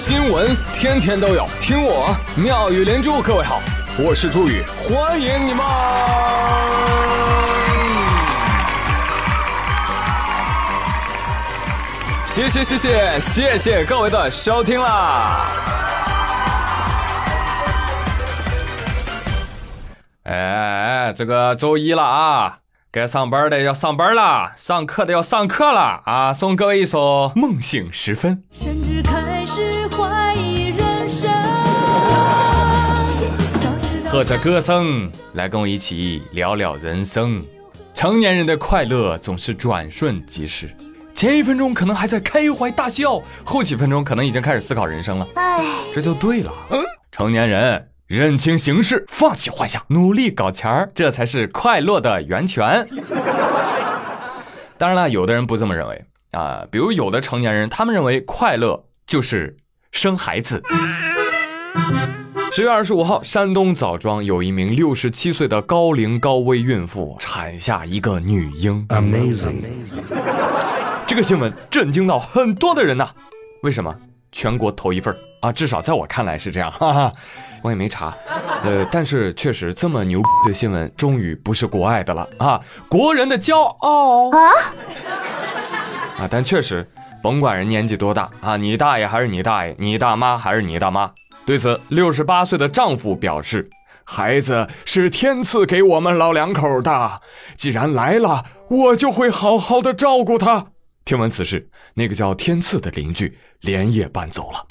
新闻天天都有，听我妙语连珠。各位好，我是朱宇，欢迎你们！谢谢谢谢谢谢各位的收听啦！哎，这个周一了啊！该上班的要上班了，上课的要上课了啊！送各位一首《梦醒时分》。和着歌声来跟我一起聊聊人生。成年人的快乐总是转瞬即逝，前一分钟可能还在开怀大笑，后几分钟可能已经开始思考人生了。哎，这就对了。嗯，成年人。认清形势，放弃幻想，努力搞钱儿，这才是快乐的源泉。当然了，有的人不这么认为啊，比如有的成年人，他们认为快乐就是生孩子。十月二十五号，山东枣庄有一名六十七岁的高龄高危孕妇产下一个女婴，Amazing！这个新闻震惊到很多的人呐，为什么？全国头一份啊，至少在我看来是这样，哈哈，我也没查，呃，但是确实这么牛的新闻，终于不是国外的了啊，国人的骄傲啊啊！但确实，甭管人年纪多大啊，你大爷还是你大爷，你大妈还是你大妈。对此，六十八岁的丈夫表示，孩子是天赐给我们老两口的，既然来了，我就会好好的照顾他。听闻此事，那个叫天赐的邻居连夜搬走了。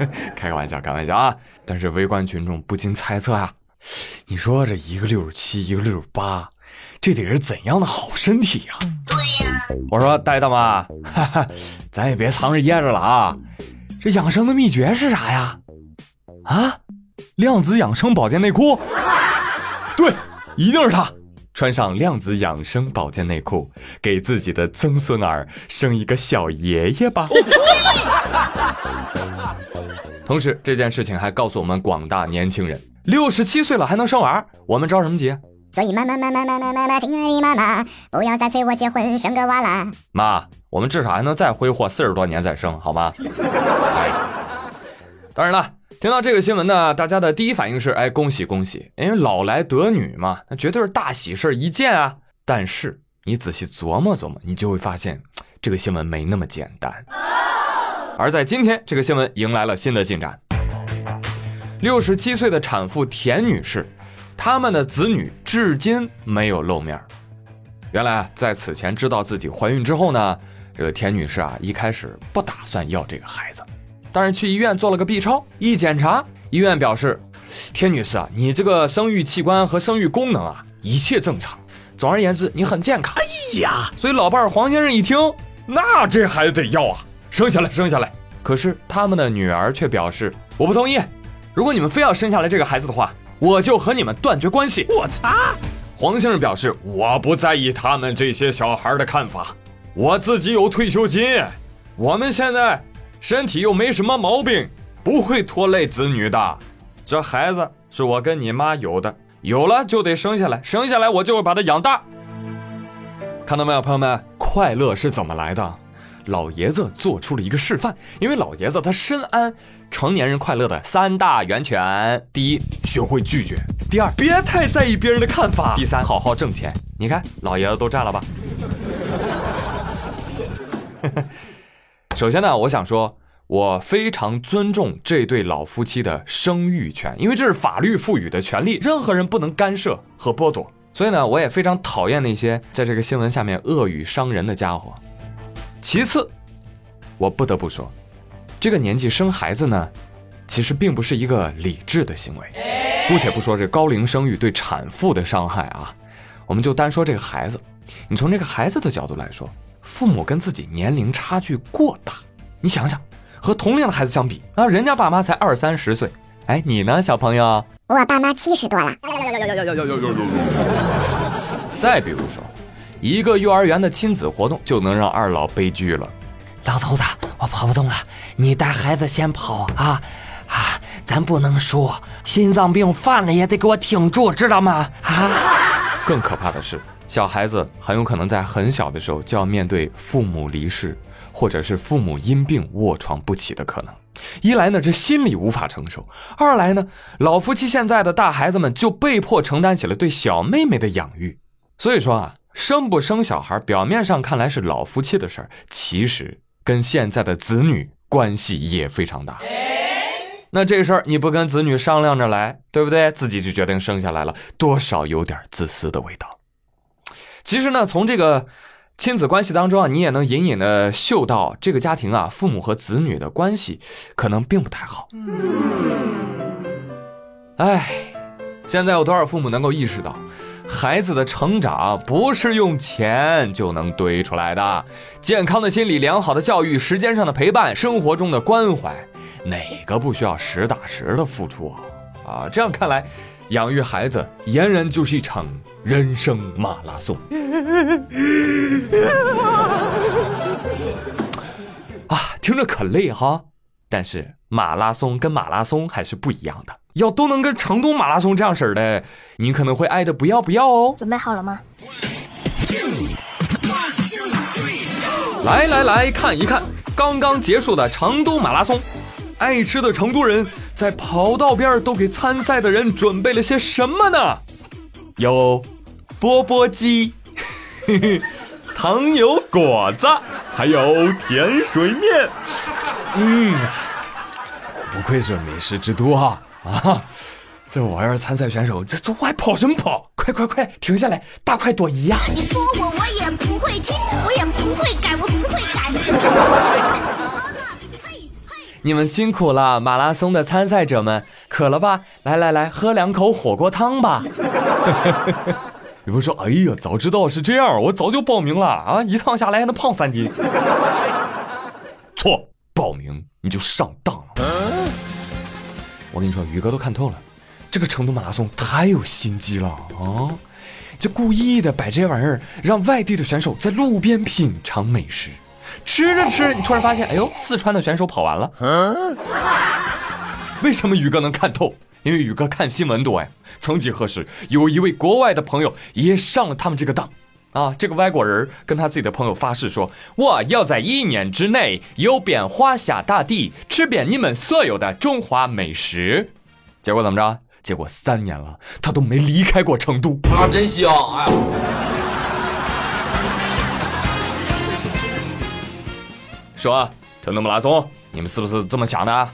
开个玩笑，开玩笑啊！但是围观群众不禁猜测啊，你说这一个六十七，一个六十八，这得是怎样的好身体呀？对。我说大爷大妈，哈哈，咱也别藏着掖着了啊！这养生的秘诀是啥呀？啊，量子养生保健内裤？对，一定是它。穿上量子养生保健内裤，给自己的曾孙儿生一个小爷爷吧。同时，这件事情还告诉我们广大年轻人：六十七岁了还能生娃，我们着什么急？所以妈妈妈妈妈妈妈妈，亲爱的妈妈，不要再催我结婚生个娃啦。妈，我们至少还能再挥霍四十多年再生，好吗？当然了。听到这个新闻呢，大家的第一反应是：哎，恭喜恭喜，因为老来得女嘛，那绝对是大喜事一件啊。但是你仔细琢磨琢磨，你就会发现这个新闻没那么简单。而在今天，这个新闻迎来了新的进展。六十七岁的产妇田女士，他们的子女至今没有露面。原来在此前知道自己怀孕之后呢，这个田女士啊，一开始不打算要这个孩子。但是去医院做了个 B 超，一检查，医院表示，田女士啊，你这个生育器官和生育功能啊，一切正常。总而言之，你很健康。哎呀，所以老伴儿黄先生一听，那这孩子得要啊，生下来，生下来。可是他们的女儿却表示，我不同意。如果你们非要生下来这个孩子的话，我就和你们断绝关系。我擦！黄先生表示，我不在意他们这些小孩的看法，我自己有退休金。我们现在。身体又没什么毛病，不会拖累子女的。这孩子是我跟你妈有的，有了就得生下来，生下来我就会把他养大。看到没有，朋友们，快乐是怎么来的？老爷子做出了一个示范，因为老爷子他深谙成年人快乐的三大源泉：第一，学会拒绝；第二，别太在意别人的看法；第三，好好挣钱。你看，老爷子都占了吧？首先呢，我想说，我非常尊重这对老夫妻的生育权，因为这是法律赋予的权利，任何人不能干涉和剥夺。所以呢，我也非常讨厌那些在这个新闻下面恶语伤人的家伙。其次，我不得不说，这个年纪生孩子呢，其实并不是一个理智的行为。姑且不说这高龄生育对产妇的伤害啊，我们就单说这个孩子，你从这个孩子的角度来说。父母跟自己年龄差距过大，你想想，和同龄的孩子相比啊，人家爸妈才二三十岁，哎，你呢，小朋友？我爸妈七十多了。再比如说，一个幼儿园的亲子活动就能让二老悲剧了。老头子，我跑不动了，你带孩子先跑啊啊！咱不能输，心脏病犯了也得给我挺住，知道吗？啊！更可怕的是，小孩子很有可能在很小的时候就要面对父母离世，或者是父母因病卧床不起的可能。一来呢，这心理无法承受；二来呢，老夫妻现在的大孩子们就被迫承担起了对小妹妹的养育。所以说啊，生不生小孩，表面上看来是老夫妻的事儿，其实跟现在的子女关系也非常大。那这事儿你不跟子女商量着来，对不对？自己就决定生下来了，多少有点自私的味道。其实呢，从这个亲子关系当中啊，你也能隐隐的嗅到这个家庭啊，父母和子女的关系可能并不太好。哎，现在有多少父母能够意识到，孩子的成长不是用钱就能堆出来的？健康的心理、良好的教育、时间上的陪伴、生活中的关怀。哪个不需要实打实的付出啊？啊，这样看来，养育孩子俨然就是一场人生马拉松。啊，听着可累哈，但是马拉松跟马拉松还是不一样的。要都能跟成都马拉松这样式的，你可能会爱的不要不要哦。准备好了吗？来来来看一看刚刚结束的成都马拉松。爱吃的成都人在跑道边都给参赛的人准备了些什么呢？有钵钵鸡、糖油果子，还有甜水面。嗯，不愧是美食之都啊！啊，这玩意儿参赛选手这这还跑什么跑？快快快，停下来，大快朵颐呀！你说我我也不会听，我也不会改，我不会改。你们辛苦了，马拉松的参赛者们，渴了吧？来来来，喝两口火锅汤吧。有人说：“哎呀，早知道是这样，我早就报名了啊！一趟下来还能胖三斤。”错，报名你就上当了。我跟你说，宇哥都看透了，这个成都马拉松太有心机了啊！就故意的摆这玩意儿，让外地的选手在路边品尝美食。吃着吃，你突然发现，哎呦，四川的选手跑完了。为什么宇哥能看透？因为宇哥看新闻多呀。曾几何时，有一位国外的朋友也上了他们这个当。啊，这个外国人跟他自己的朋友发誓说，我要在一年之内游遍华夏大地，吃遍你们所有的中华美食。结果怎么着？结果三年了，他都没离开过成都。啊，真香！哎呀。说成都马拉松，你们是不是这么想的？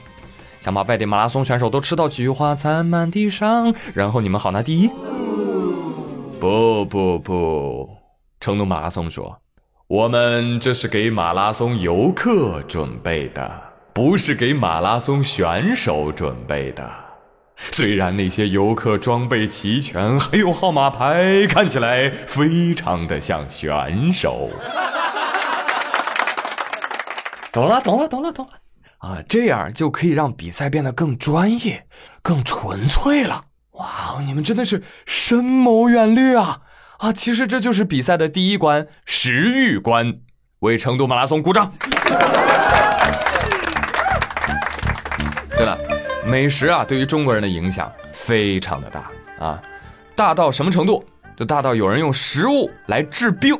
想把外地马拉松选手都吃到菊花残满地上，然后你们好拿第一？不不不，成都马拉松说，我们这是给马拉松游客准备的，不是给马拉松选手准备的。虽然那些游客装备齐全，还有号码牌，看起来非常的像选手。懂了，懂了，懂了，懂了，啊，这样就可以让比赛变得更专业、更纯粹了。哇，你们真的是深谋远虑啊！啊，其实这就是比赛的第一关——食欲关。为成都马拉松鼓掌。对了，美食啊，对于中国人的影响非常的大啊，大到什么程度？就大到有人用食物来治病。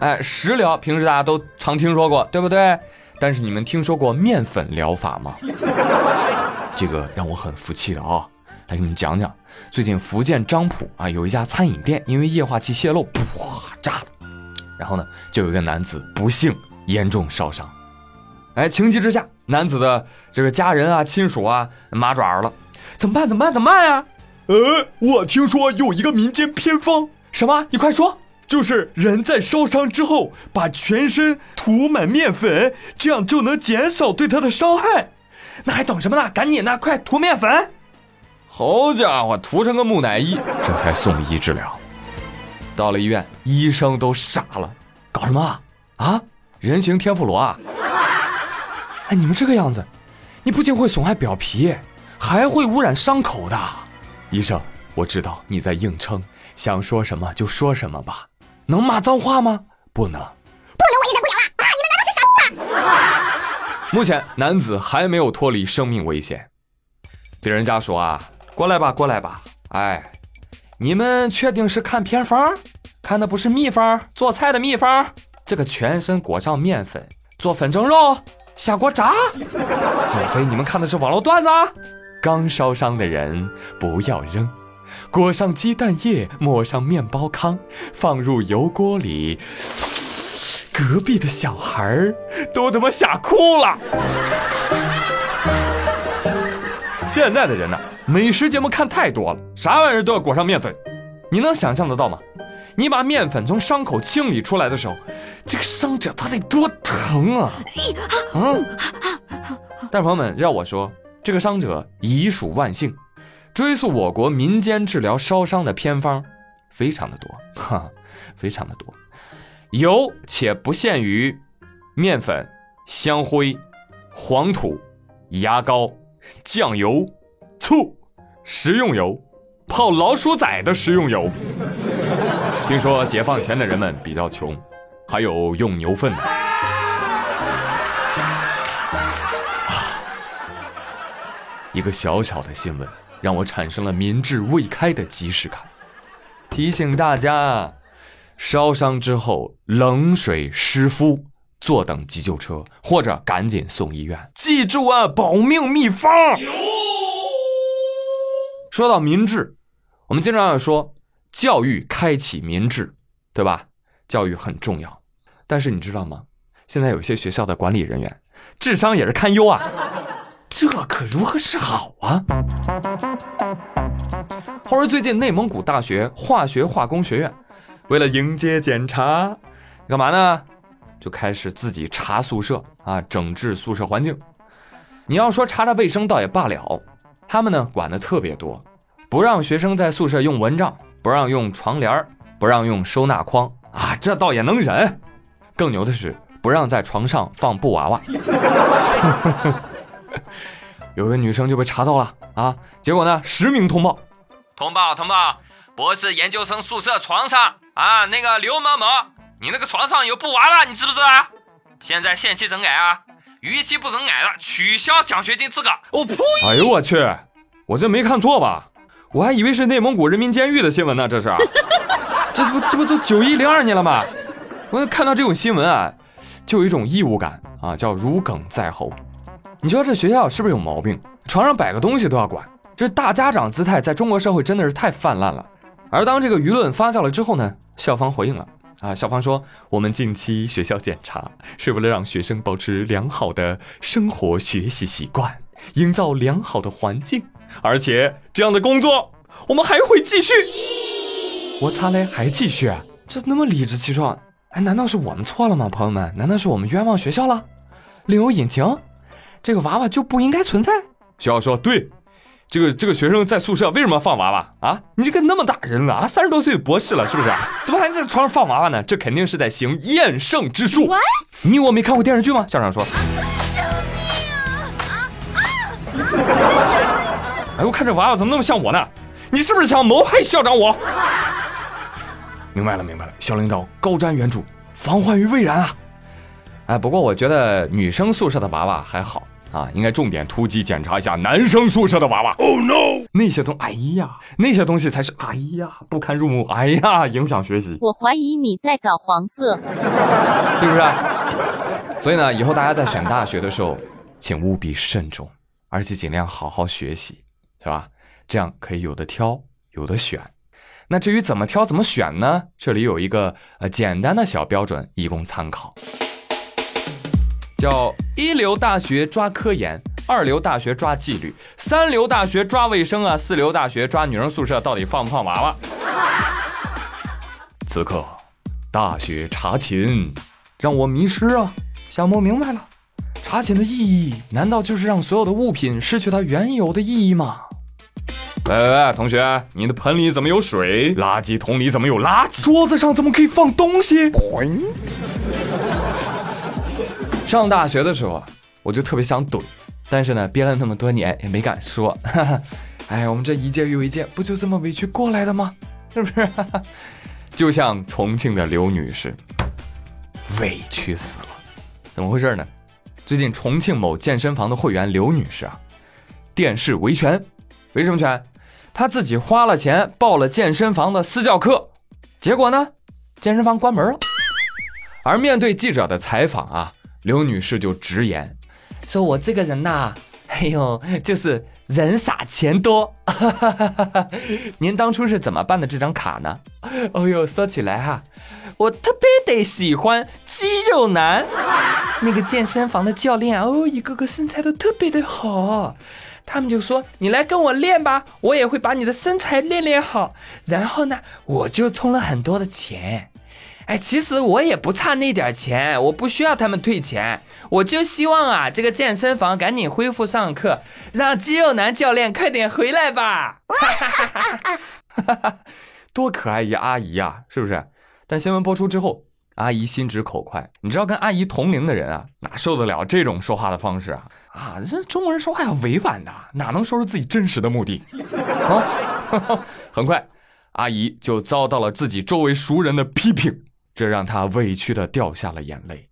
哎，食疗平时大家都常听说过，对不对？但是你们听说过面粉疗法吗？这个让我很服气的啊！来给你们讲讲，最近福建漳浦啊有一家餐饮店因为液化气泄漏，噗炸了，然后呢就有一个男子不幸严重烧伤。哎，情急之下，男子的这个家人啊、亲属啊麻爪了，怎么办？怎么办？怎么办呀？呃，我听说有一个民间偏方，什么？你快说！就是人在烧伤之后，把全身涂满面粉，这样就能减少对他的伤害。那还等什么呢？赶紧的，快涂面粉！好家伙，涂成个木乃伊，这才送医治疗。到了医院，医生都傻了，搞什么啊？人形天妇罗啊？哎，你们这个样子，你不仅会损害表皮，还会污染伤口的。医生，我知道你在硬撑，想说什么就说什么吧。能骂脏话吗？不能，不能，我一点不了了啊！你们难道是傻吗？目前男子还没有脱离生命危险。别人家属啊，过来吧，过来吧，哎，你们确定是看偏方？看的不是秘方，做菜的秘方？这个全身裹上面粉，做粉蒸肉，下锅炸？莫非你们看的是网络段子？刚烧伤的人不要扔，裹上鸡蛋液，抹上面包糠，放入油锅里。隔壁的小孩儿都他妈吓哭了。现在的人呐、美食节目看太多了，啥玩意儿都要裹上面粉，你能想象得到吗？你把面粉从伤口清理出来的时候，这个伤者他得多疼啊！嗯，但是朋友们，让我说，这个伤者已属万幸。追溯我国民间治疗烧伤的偏方，非常的多，哈，非常的多，有且不限于面粉、香灰、黄土、牙膏、酱油、醋、食用油、泡老鼠仔的食用油。听说解放前的人们比较穷，还有用牛粪的。一个小小的新闻，让我产生了民智未开的即视感。提醒大家，烧伤之后冷水湿敷，坐等急救车，或者赶紧送医院。记住啊，保命秘方。说到民智，我们经常要说教育开启民智，对吧？教育很重要，但是你知道吗？现在有些学校的管理人员智商也是堪忧啊，这可如何是好啊？话说最近内蒙古大学化学化工学院为了迎接检查，干嘛呢？就开始自己查宿舍啊，整治宿舍环境。你要说查查卫生倒也罢了，他们呢管的特别多，不让学生在宿舍用蚊帐，不让用床帘，不让用收纳筐啊，这倒也能忍。更牛的是，不让在床上放布娃娃。有个女生就被查到了啊，结果呢实名通报，通报通报，博士研究生宿舍床上啊，那个刘某某，你那个床上有布娃娃，你知不知道？现在限期整改啊，逾期不整改了，取消奖学金资格。我呸！哎呦我去，我这没看错吧？我还以为是内蒙古人民监狱的新闻呢，这是。这不这不都九一零二年了吗？我看到这种新闻啊，就有一种异物感啊，叫如鲠在喉。你说这学校是不是有毛病？床上摆个东西都要管，这大家长姿态在中国社会真的是太泛滥了。而当这个舆论发酵了之后呢，校方回应了啊，校方说我们近期学校检查是为了让学生保持良好的生活学习习惯，营造良好的环境，而且这样的工作我们还会继续。我擦嘞，还继续？啊这那么理直气壮，哎，难道是我们错了吗？朋友们，难道是我们冤枉学校了？另有隐情？这个娃娃就不应该存在？学校说对，这个这个学生在宿舍为什么放娃娃啊？你这个那么大人了啊，三十多岁的博士了，是不是？怎么还在床上放娃娃呢？这肯定是在行厌胜之术。你我没看过电视剧吗？校长说。哎，我看这娃娃怎么那么像我呢？你是不是想谋害校长我？明白了，明白了，校领导高瞻远瞩，防患于未然啊！哎，不过我觉得女生宿舍的娃娃还好啊，应该重点突击检查一下男生宿舍的娃娃。Oh no！那些东，哎呀，那些东西才是，哎呀，不堪入目，哎呀，影响学习，我怀疑你在搞黄色。是不是？所以呢，以后大家在选大学的时候，请务必慎重，而且尽量好好学习，是吧？这样可以有的挑，有的选。那至于怎么挑、怎么选呢？这里有一个呃简单的小标准，以供参考，叫一流大学抓科研，二流大学抓纪律，三流大学抓卫生啊，四流大学抓女生宿舍到底放不放娃娃。此刻，大学查寝让我迷失啊，想不明白了。查寝的意义难道就是让所有的物品失去它原有的意义吗？喂喂喂，同学，你的盆里怎么有水？垃圾桶里怎么有垃圾？桌子上怎么可以放东西？上大学的时候啊，我就特别想怼，但是呢，憋了那么多年也没敢说。哈哈，哎，我们这一届又一届，不就这么委屈过来的吗？是不是？就像重庆的刘女士，委屈死了。怎么回事呢？最近重庆某健身房的会员刘女士啊，电视维权。维什么权？她自己花了钱报了健身房的私教课，结果呢，健身房关门了。而面对记者的采访啊，刘女士就直言说：“我这个人呐、哎呦，就是人傻钱多。您当初是怎么办的这张卡呢？哦呦，说起来哈，我特别的喜欢肌肉男。那个健身房的教练哦，一个个身材都特别的好。他们就说：“你来跟我练吧，我也会把你的身材练练好。”然后呢，我就充了很多的钱。哎，其实我也不差那点钱，我不需要他们退钱，我就希望啊，这个健身房赶紧恢复上课，让肌肉男教练快点回来吧。哈哈哈哈哈多可爱一阿姨呀、是不是？但新闻播出之后，阿姨心直口快，你知道跟阿姨同龄的人啊，哪受得了这种说话的方式啊？啊，这中国人说话要委婉的，哪能说出自己真实的目的？啊，很快，阿姨就遭到了自己周围熟人的批评，这让他委屈的掉下了眼泪。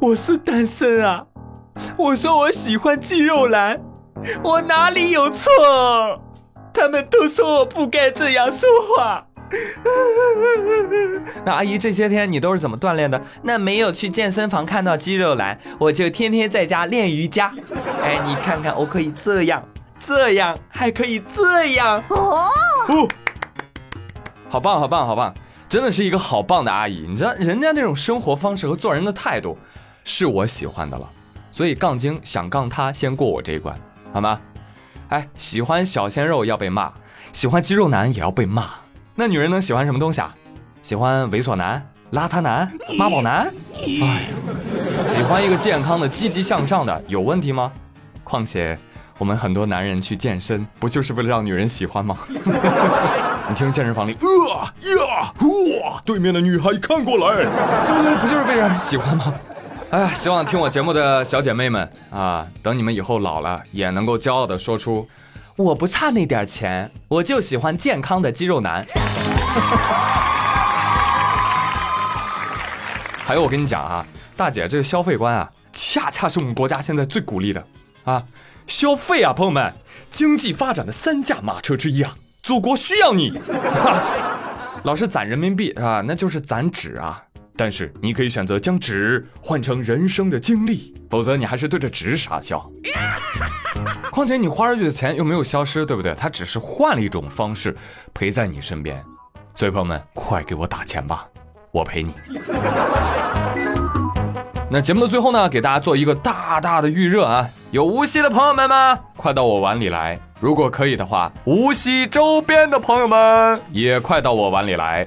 我是单身啊，我说我喜欢肌肉男，我哪里有错？他们都说我不该这样说话。那阿姨这些天你都是怎么锻炼的？那没有去健身房看到肌肉男，我就天天在家练瑜伽。哎，你看看，我可以这样，这样，还可以这样。哦，好棒，好棒，好棒！真的是一个好棒的阿姨。你知道，人家那种生活方式和做人的态度，是我喜欢的了。所以杠精想杠他，先过我这一关，好吗？哎，喜欢小鲜肉要被骂，喜欢肌肉男也要被骂。那女人能喜欢什么东西啊？喜欢猥琐男、邋遢男、妈宝男？哎呦，喜欢一个健康的、积极向上的，有问题吗？况且，我们很多男人去健身，不就是为了让女人喜欢吗？你听健身房里，呃呀，哇，对面的女孩看过来，对不对？不就是为了让人喜欢吗？哎呀，希望听我节目的小姐妹们啊，等你们以后老了，也能够骄傲的说出，我不差那点钱，我就喜欢健康的肌肉男。还有，我跟你讲啊，大姐，这个消费观啊，恰恰是我们国家现在最鼓励的啊，消费啊，朋友们，经济发展的三驾马车之一啊，祖国需要你。老是攒人民币啊，那就是攒纸啊。但是你可以选择将纸换成人生的经历，否则你还是对着纸傻笑。况且你花出去的钱又没有消失，对不对？它只是换了一种方式陪在你身边。所以朋友们，快给我打钱吧，我陪你。那节目的最后呢，给大家做一个大大的预热啊！有无锡的朋友们吗？快到我碗里来！如果可以的话，无锡周边的朋友们也快到我碗里来。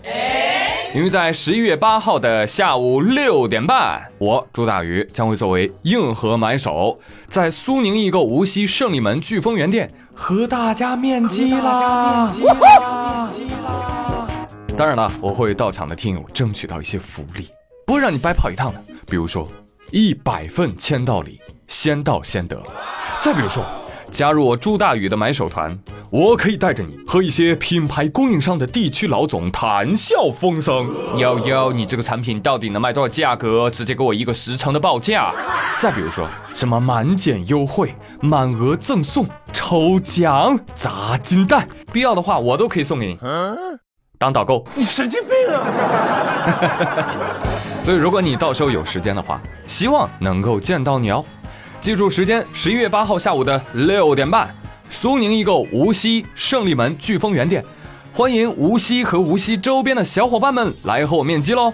因为在十一月八号的下午六点半，我朱大鱼将会作为硬核买手，在苏宁易购无锡胜利门飓风园店和大家面基啦！面基啦！面基啦！当然了，我会到场的听友争取到一些福利，不会让你白跑一趟的。比如说，一百份签到礼，先到先得；再比如说，加入我朱大宇的买手团，我可以带着你和一些品牌供应商的地区老总谈笑风生。幺幺，你这个产品到底能卖多少价格？直接给我一个十成的报价。再比如说，什么满减优惠、满额赠送、抽奖、砸金蛋，必要的话我都可以送给你。当导购，你神经病啊！所以如果你到时候有时间的话，希望能够见到你哦。记住时间，十一月八号下午的六点半，苏宁易购无锡胜利门飓风园店，欢迎无锡和无锡周边的小伙伴们来和我面基喽！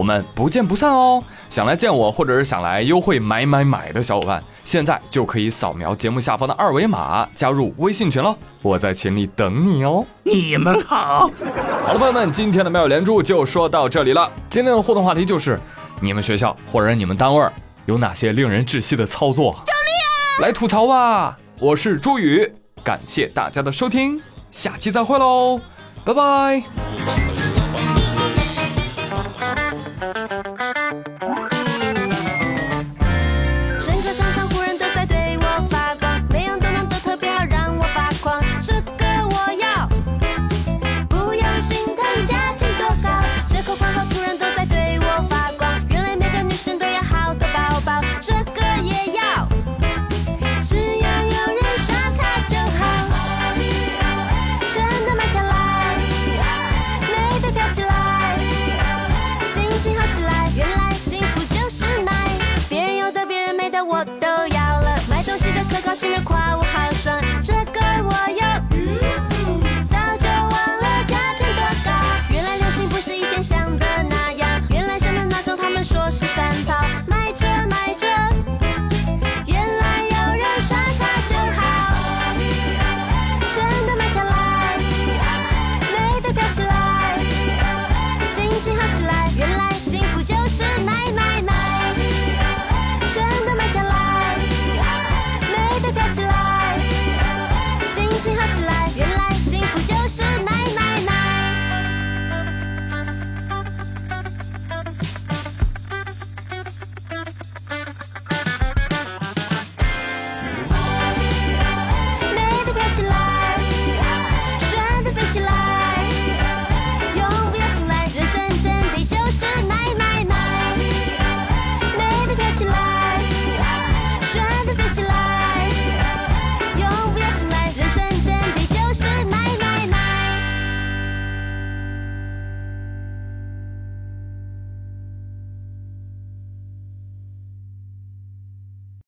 我们不见不散哦！想来见我或者是想来优惠买买买的小伙伴，现在就可以扫描节目下方的二维码加入微信群了，我在群里等你哦。你们好，好了，朋友们，今天的妙语连珠就说到这里了。今天的互动话题就是，你们学校或者你们单位有哪些令人窒息的操作？救命啊！来吐槽吧！我是朱宇，感谢大家的收听，下期再会喽，拜拜。心好起来。